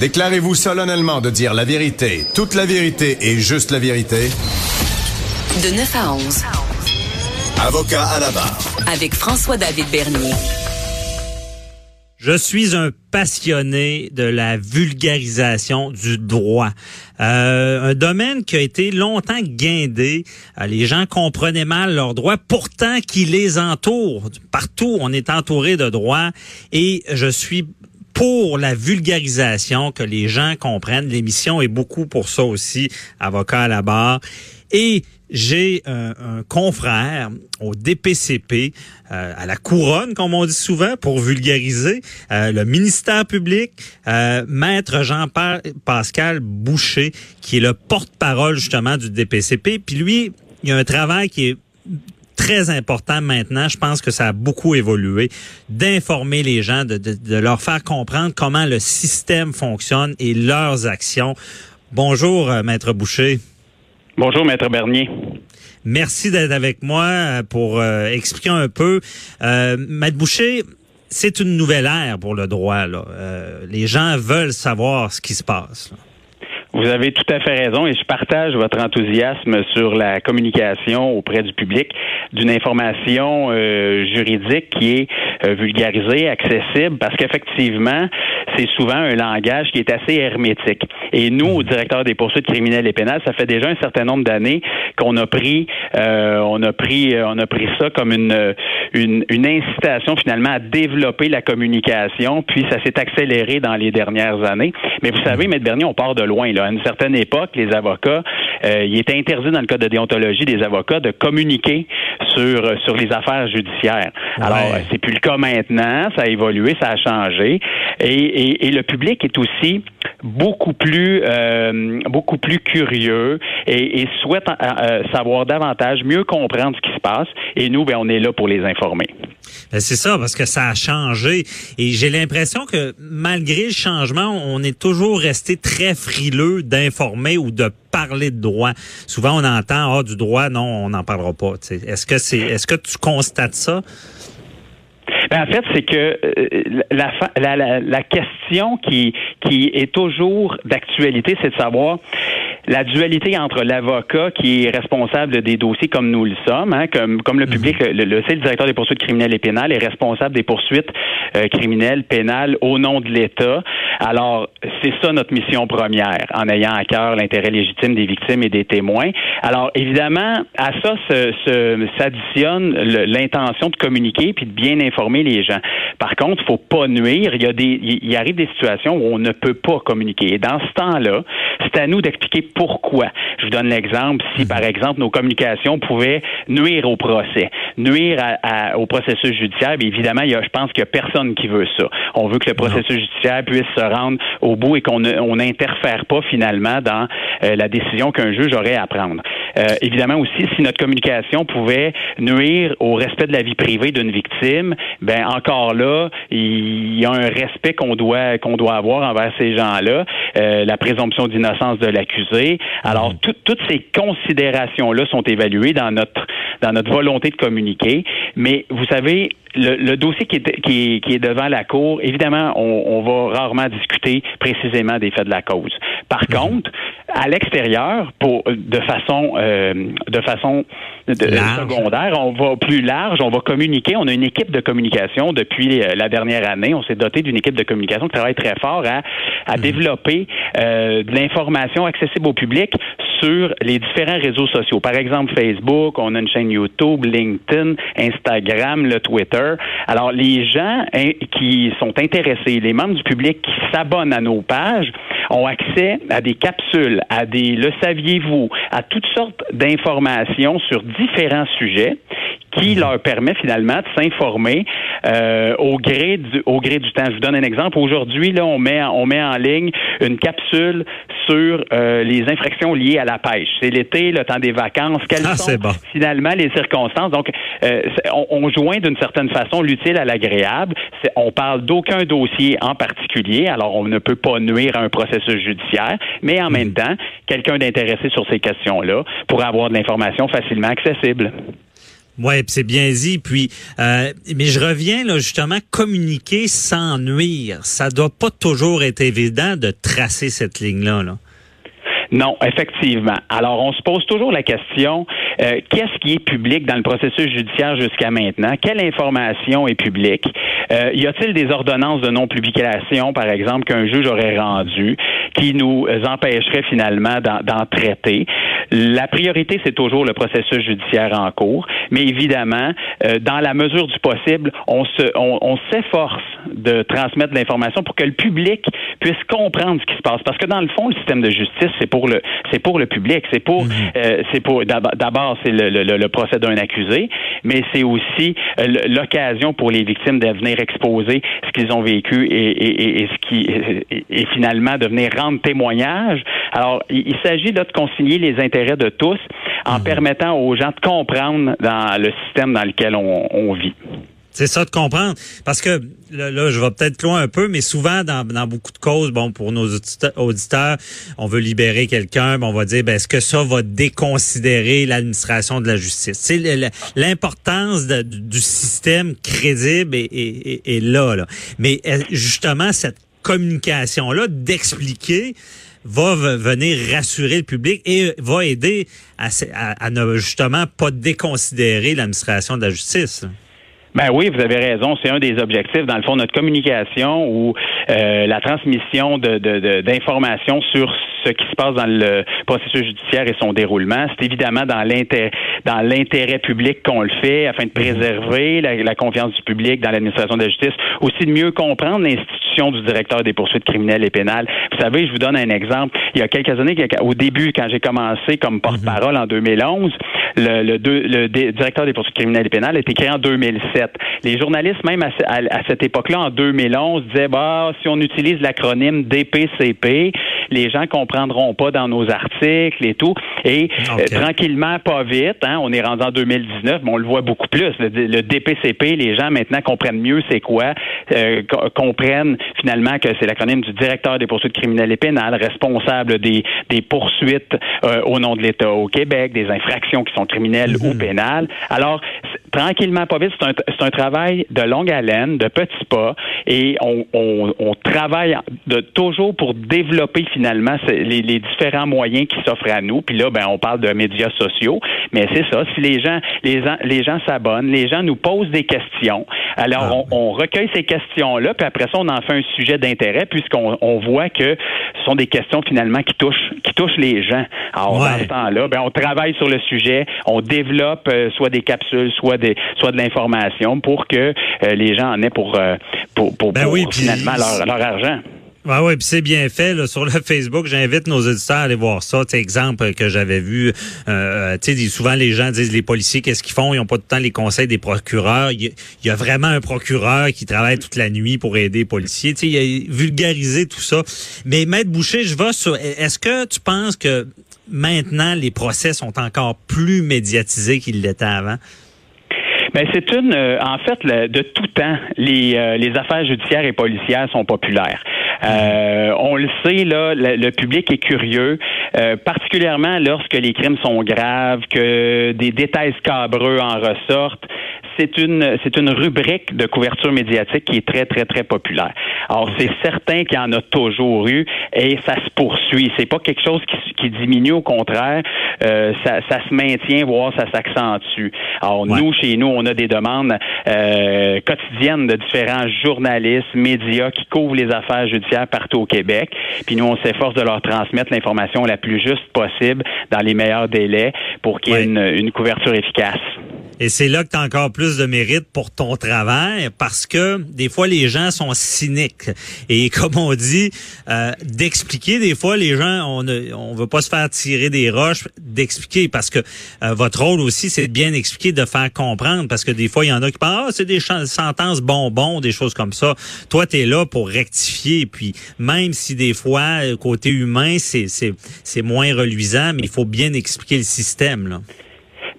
Déclarez-vous solennellement de dire la vérité, toute la vérité et juste la vérité. De 9 à 11. Avocat à la barre. Avec François-David Bernier. Je suis un passionné de la vulgarisation du droit. Euh, un domaine qui a été longtemps guindé. Euh, les gens comprenaient mal leurs droits, pourtant qui les entourent. Partout, on est entouré de droits. Et je suis pour la vulgarisation, que les gens comprennent. L'émission est beaucoup pour ça aussi, avocat à la barre. Et j'ai un, un, confrère au DPCP, euh, à la couronne, comme on dit souvent, pour vulgariser, euh, le ministère public, euh, maître Jean-Pascal Boucher, qui est le porte-parole justement du DPCP. Puis lui, il y a un travail qui est très important maintenant, je pense que ça a beaucoup évolué, d'informer les gens, de, de, de, leur faire comprendre comment le système fonctionne et leurs actions. Bonjour, euh, Maître Boucher. Bonjour, Maître Bernier. Merci d'être avec moi euh, pour euh, expliquer un peu. Euh, Maître Boucher, c'est une nouvelle ère pour le droit. Là. Euh, les gens veulent savoir ce qui se passe. Là. Vous avez tout à fait raison et je partage votre enthousiasme sur la communication auprès du public d'une information euh, juridique qui est euh, vulgarisée, accessible, parce qu'effectivement, c'est souvent un langage qui est assez hermétique. Et nous, au directeur des poursuites criminelles et pénales, ça fait déjà un certain nombre d'années qu'on a pris, euh, on a pris, on a pris ça comme une, une, une incitation finalement à développer la communication, puis ça s'est accéléré dans les dernières années. Mais vous savez, Maître Bernier, on part de loin. Là. À une certaine époque, les avocats, euh, il était interdit dans le code de déontologie des avocats de communiquer sur sur les affaires judiciaires. Ouais. Alors, c'est plus le cas maintenant, ça a évolué, ça a changé, et, et, et le public est aussi beaucoup plus euh, beaucoup plus curieux et, et souhaite euh, savoir davantage, mieux comprendre ce qui se passe. Et nous, ben, on est là pour les Ben c'est ça, parce que ça a changé. Et j'ai l'impression que malgré le changement, on est toujours resté très frileux d'informer ou de parler de droit. Souvent, on entend ah du droit, non, on n'en parlera pas. Est-ce que c'est, est-ce que tu constates ça? Ben, en fait, c'est que euh, la, la, la, la, question qui, qui est toujours d'actualité, c'est de savoir la dualité entre l'avocat qui est responsable des dossiers comme nous le sommes, hein, comme, comme le public, -hmm. le, le, le directeur des poursuites criminelles et pénales est responsable des poursuites euh, criminelles, pénales au nom de l'État. Alors, c'est ça notre mission première, en ayant à cœur l'intérêt légitime des victimes et des témoins. Alors, évidemment, à ça s'additionne l'intention de communiquer puis de bien informer les gens. Par contre, il faut pas nuire. Il y a des, il arrive des situations où on ne peut pas communiquer. Et dans ce temps-là, c'est à nous d'expliquer pourquoi. Je vous donne l'exemple. Si, par exemple, nos communications pouvaient nuire au procès, nuire à, à, au processus judiciaire, bien évidemment, il y a, je pense qu'il n'y a personne qui veut ça. On veut que le processus judiciaire puisse se rendre au bout et qu'on n'interfère pas finalement dans euh, la décision qu'un juge aurait à prendre. Euh, évidemment aussi, si notre communication pouvait nuire au respect de la vie privée d'une victime, ben encore là, il y a un respect qu'on doit qu'on doit avoir envers ces gens-là, euh, la présomption d'innocence de l'accusé. Alors, tout, toutes ces considérations-là sont évaluées dans notre dans notre volonté de communiquer. Mais vous savez, le, le, dossier qui est, qui, est, qui est, devant la Cour, évidemment, on, on, va rarement discuter précisément des faits de la cause. Par mmh. contre, à l'extérieur, pour de façon euh, de façon de, secondaire, on va plus large, on va communiquer. On a une équipe de communication depuis la dernière année. On s'est doté d'une équipe de communication qui travaille très fort à, à mmh. développer euh, de l'information accessible au public sur les différents réseaux sociaux. Par exemple, Facebook, on a une chaîne YouTube, LinkedIn, Instagram, le Twitter. Alors, les gens hein, qui sont intéressés, les membres du public qui s'abonnent à nos pages, ont accès à des capsules, à des le saviez-vous, à toutes sortes d'informations sur différents sujets qui leur permet finalement de s'informer euh, au gré du au gré du temps. Je vous donne un exemple. Aujourd'hui, là, on met on met en ligne une capsule sur euh, les infractions liées à la pêche. C'est l'été, le temps des vacances. Quelles Ah, sont bon. finalement les circonstances? Donc, euh, on, on joint d'une certaine façon l'utile à l'agréable. On parle d'aucun dossier en particulier, alors on ne peut pas nuire à un processus judiciaire, mais en même temps, quelqu'un d'intéressé sur ces questions-là pourra avoir de l'information facilement accessible. Ouais, c'est bien dit. Puis, euh, mais je reviens là justement communiquer sans nuire. Ça doit pas toujours être évident de tracer cette ligne là. Non, effectivement. Alors, on se pose toujours la question euh, qu'est-ce qui est public dans le processus judiciaire jusqu'à maintenant? Quelle information est publique? Euh, Y a-t-il des ordonnances de non-publication, par exemple, qu'un juge aurait rendues, qui nous empêcheraient finalement d'en traiter. La priorité, c'est toujours le processus judiciaire en cours, mais évidemment, euh, dans la mesure du possible, on se, on, on s'efforce de transmettre de l'information pour que le public puisse comprendre ce qui se passe. Parce que dans le fond, le système de justice, c'est pour le, c'est pour le public, c'est pour, euh, c'est pour d'ab- d'abord c'est le, le, le procès d'un accusé, mais c'est aussi euh, l'occasion pour les victimes de venir exposer ce qu'ils ont vécu et, et, et, et ce qui et, et finalement de venir rendre témoignage. Alors, il, il s'agit là de concilier les intérêts de tous en permettant aux gens de comprendre dans le système dans lequel on, on vit. C'est ça de comprendre. Parce que là, là, je vais peut-être loin un peu, mais souvent dans, dans beaucoup de causes, bon, pour nos audite- auditeurs, on veut libérer quelqu'un, on va dire, ben, est-ce que ça va déconsidérer l'administration de la justice? L'importance du système crédible est, est- est- est là, là. Mais justement, cette communication-là, d'expliquer, va venir rassurer le public et va aider à, se- à, à ne justement pas déconsidérer l'administration de la justice. Ben oui, vous avez raison. C'est un des objectifs, dans le fond, notre communication ou euh, la transmission de, de- de- d'informations sur ce qui se passe dans le processus judiciaire et son déroulement. C'est évidemment dans l'intérêt, dans l'intérêt public qu'on le fait afin de préserver la, la confiance du public dans l'administration de la justice, aussi de mieux comprendre l'institution du directeur des poursuites criminelles et pénales. Vous savez, je vous donne un exemple. Il y a quelques années, au début, quand j'ai commencé comme porte-parole en 2011, le, le, deux- le directeur des poursuites criminelles et pénales a été créé en 2007. Les journalistes, même à, à- à cette époque-là, en 2011, disaient bah, si on utilise l'acronyme DPCP, les gens comprendront pas dans nos articles et tout. Et euh, tranquillement, pas vite, hein, on est rendu en 2019, mais on le voit beaucoup plus. Le, le DPCP, les gens maintenant comprennent mieux c'est quoi, euh, co- comprennent finalement que c'est l'acronyme du directeur des poursuites criminelles et pénales, responsable des, des poursuites euh, au nom de l'État au Québec, des infractions qui sont criminelles ou pénales. Alors, tranquillement, pas vite, c'est un, c'est un travail de longue haleine, de petits pas, et on, on, on travaille de, toujours pour développer finalement les, les différents moyens qui s'offrent à nous. Puis là, ben, on parle de médias sociaux, mais c'est ça. Si les gens, les, les gens s'abonnent, les gens nous posent des questions. Alors, on, on recueille ces questions-là, puis après ça, on en fait un sujet d'intérêt, puisqu'on on voit que ce sont des questions finalement qui touchent, qui touchent les gens. Alors, Ouais. dans ce temps-là, ben, on travaille sur le sujet, on développe euh, soit des capsules, soit des, soit de l'information pour que euh, les gens en aient pour, euh, pour, pour, Ben pour oui, puis- finalement leur, leur argent. Ah oui, puis c'est bien fait là, sur le Facebook. J'invite nos auditeurs à aller voir ça. Sais, exemple que j'avais vu, euh, tu sais, souvent les gens disent les policiers qu'est-ce qu'ils font? Ils ont pas tout le temps les conseils des procureurs. Il y, a, il y a vraiment un procureur qui travaille toute la nuit pour aider les policiers. Tu sais, il a vulgarisé tout ça. Mais maître Boucher, je vais sur. Est-ce que tu penses que maintenant les procès sont encore plus médiatisés qu'ils l'étaient avant Ben, c'est une, euh, en fait, de tout temps, les, euh, les affaires judiciaires et policières sont populaires. Euh, on le sait, là, le, public est curieux, particulièrement lorsque les crimes sont graves, que des détails scabreux en ressortent. C'est une, c'est une rubrique de couverture médiatique qui est très, très, très populaire. Alors, c'est certain qu'il y en a toujours eu et ça se poursuit. C'est pas quelque chose qui, qui diminue, au contraire, euh, ça, ça se maintient, voire ça s'accentue. Alors, Ouais. nous, chez nous, on a des demandes euh, quotidiennes de différents journalistes, médias qui couvrent les affaires judiciaires partout au Québec. Puis nous, on s'efforce de leur transmettre l'information la plus juste possible dans les meilleurs délais pour qu'il y ait Ouais. une, une couverture efficace. Et c'est là que tu as encore plus de mérite pour ton travail parce que des fois les gens sont cyniques. Et comme on dit, euh, d'expliquer, des fois les gens, on ne on veut pas se faire tirer des roches, d'expliquer parce que euh, votre rôle aussi, c'est de bien expliquer, de faire comprendre parce que des fois, il y en a qui pensent, ah, c'est des sentences bonbons, des choses comme ça. Toi, tu es là pour rectifier. Puis même si des fois, euh, côté humain, c'est c'est moins reluisant, mais il faut bien expliquer le système. Là.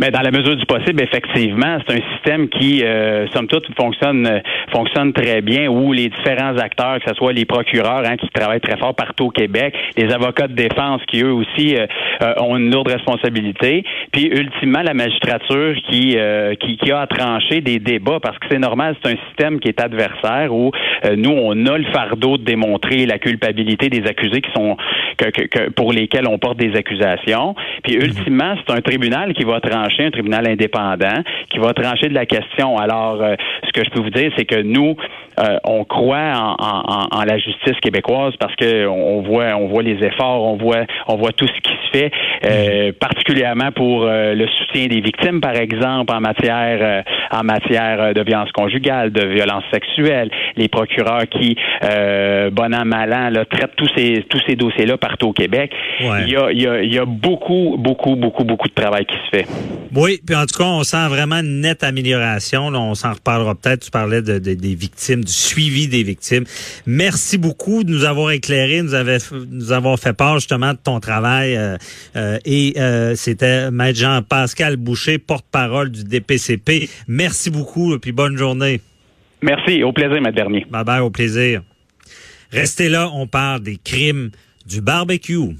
Mais dans la mesure du possible, effectivement, c'est un système qui, euh, somme toute, fonctionne euh, fonctionne très bien, où les différents acteurs, que ce soit les procureurs hein, qui travaillent très fort partout au Québec, les avocats de défense qui eux aussi euh, euh, ont une lourde responsabilité, puis ultimement la magistrature qui, qui, qui a à trancher des débats, parce que c'est normal, c'est un système qui est adversaire où nous on a le fardeau de démontrer la culpabilité des accusés qui sont que, que, pour lesquels on porte des accusations, puis mhm. ultimement c'est un tribunal qui va trancher un tribunal indépendant, qui va trancher de la question. Alors, euh, ce que je peux vous dire, c'est que nous, euh, on croit en, la justice québécoise parce que on voit, on voit les efforts, on voit, on voit tout ce qui se fait, euh, particulièrement pour le soutien des victimes, par exemple, en matière, en matière de violence conjugale, de violence sexuelle, les procureurs qui, bon an mal an, traitent tous ces tous ces dossiers-là partout au Québec. Il, y a, il, y a, il y a beaucoup, beaucoup, beaucoup, beaucoup de travail qui se fait. Oui, puis en tout cas, on sent vraiment une nette amélioration. on s'en reparlera peut-être. Tu parlais de, des victimes, du suivi des victimes. Merci beaucoup de nous avoir éclairé, nous, avait, nous avoir fait part justement de ton travail. Euh, euh, et euh, c'était Maître Jean-Pascal Boucher, porte-parole du DPCP. Merci beaucoup, puis bonne journée. Merci, au plaisir, Maître Dernier. Bye bye, au plaisir. Restez là, on parle des crimes du barbecue.